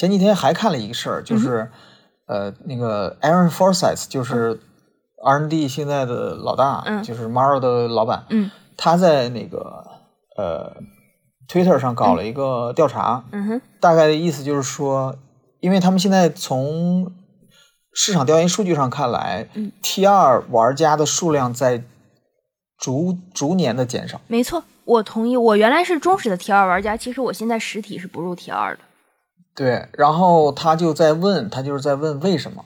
前几天还看了一个事儿，就是、呃，那个 Aaron Forsyth，就是嗯 R&D 现在的老大，嗯就是 Maro 的老板，嗯他在那个呃 Twitter 上搞了一个调查，嗯哼，大概的意思就是说，因为他们现在从市场调研数据上看来、嗯 t 二玩家的数量在逐逐年的减少。没错，我同意。我原来是忠实的 T 二玩家，其实我现在实体是不入 T 二的。对，然后他就在问，他就是在问为什么，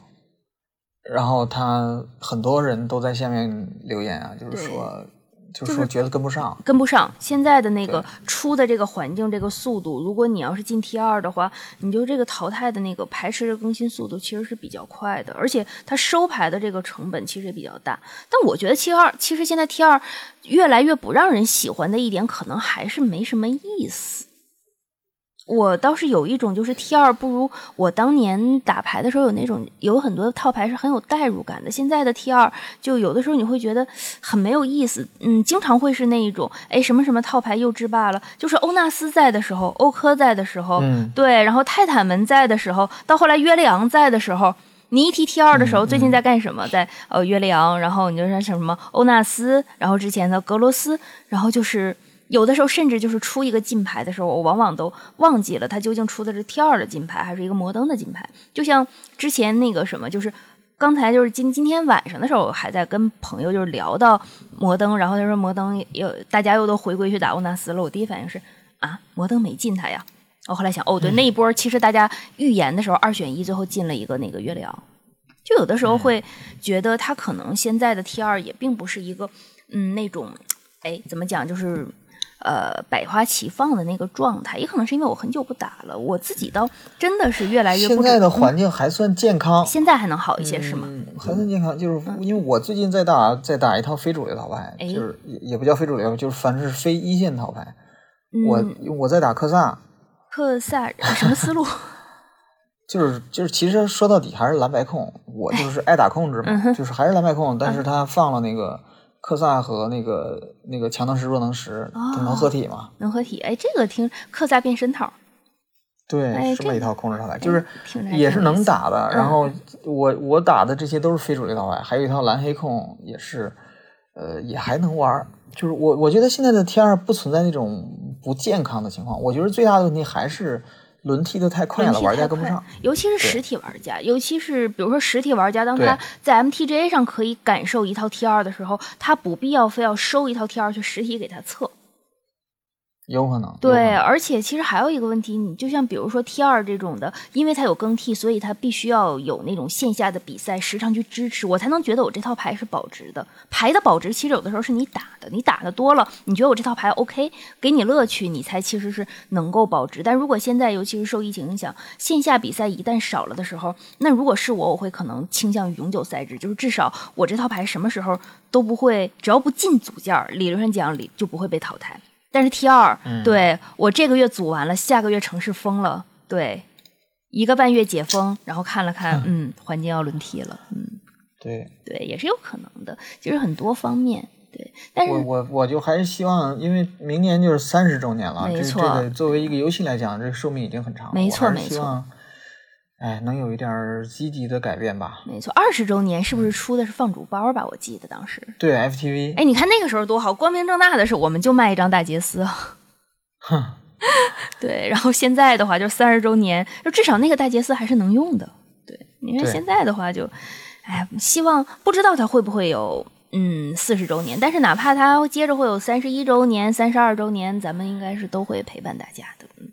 然后他很多人都在下面留言啊，就是说，就是说觉得跟不上，跟不上现在的那个出的这个环境、这个速度。如果你要是进 T 二的话，你就这个淘汰的那个排斥的更新速度其实是比较快的，而且它收牌的这个成本其实也比较大。但我觉得 T 二其实现在 T 二越来越不让人喜欢的一点，可能还是没什么意思。我倒是有一种，就是 T 二不如我当年打牌的时候有那种有很多套牌是很有代入感的。现在的 T 二就有的时候你会觉得很没有意思，嗯，经常会是那一种，哎，什么什么套牌又制霸了，就是欧纳斯在的时候，欧科在的时候，嗯对，然后泰坦门在的时候，到后来约利昂在的时候。你一提 T 二的时候，最近在干什么？在呃约利昂，然后你就说什么欧纳斯，然后之前的格罗斯，然后就是有的时候甚至就是出一个金牌的时候，我往往都忘记了它究竟出的是 T 二的金牌还是一个摩登的金牌。就像之前那个什么，就是刚才就是今今天晚上的时候，我还在跟朋友就是聊到摩登，然后他说摩登又大家又都回归去打欧纳斯了，我第一反应是啊，摩登没进他呀。我后来想，哦，对，那一波其实大家预言的时候二选一，最后进了一个那个约里昂。就有的时候会觉得他可能现在的 T 二也并不是一个嗯那种哎怎么讲就是呃百花齐放的那个状态，也可能是因为我很久不打了，我自己倒真的是越来越不现在的嗯环境还算健康，现在还能好一些是吗？嗯，还算健康，就是因为我最近在打在打一套非主流套牌，哎就是也也不叫非主流，就是反正是非一线套牌。嗯我我在打克萨，克萨什么思路？就 是就是，其实说到底还是蓝白控，我就是爱打控制嗯嘛，就是还是蓝白控，但是他放了那个科萨和那个那个强能石弱能石，能合体吗？能合体？哎，这个听克萨变身套，对，哎这么一套控制套牌，就是也是能打的。嗯然后我我打的这些都是非主流套牌，还有一套蓝黑控也是，呃，也还能玩。就是我我觉得现在的 T 二不存在那种不健康的情况，我觉得最大的问题还是轮替的太快了，玩家跟不上。尤其是实体玩家，尤其是比如说实体玩家，当他在 MTGA 上可以感受一套 T 二的时候，他不必要非要收一套 T 二去实体给他测。有可能。对，而且其实还有一个问题，你就像比如说 T 二这种的，因为它有更替，所以它必须要有那种线下的比赛时常去支持，我才能觉得我这套牌是保值的。牌的保值其实有的时候是你打的，你打的多了，你觉得我这套牌 OK，给你乐趣，你才其实是能够保值。但如果现在尤其是受疫情影响，线下比赛一旦少了的时候，那如果是我，我会可能倾向于永久赛制，就是至少我这套牌什么时候都不会，只要不进组件，理论上讲理就不会被淘汰。但是 T 二、对我这个月组完了，下个月城市封了，对，一个半月解封，然后看了看，嗯，环境要轮替了，嗯，对对，也是有可能的，其实很多方面，对，但是我我我就还是希望，因为明年就是三十周年了，这没错这个作为一个游戏来讲，这个寿命已经很长了。没错没错哎，能有一点积极的改变吧。没错，二十周年是不是出的是放主包吧？我记得当时，对 FTV，哎，你看那个时候多好，光明正大的是我们就卖一张大杰斯，哼，对，然后现在的话就三十周年，就至少那个大杰斯还是能用的。对，你看现在的话就，哎，希望不知道它会不会有嗯四十周年，但是哪怕它接着会有三十一周年、三十二周年，咱们应该是都会陪伴大家的。嗯，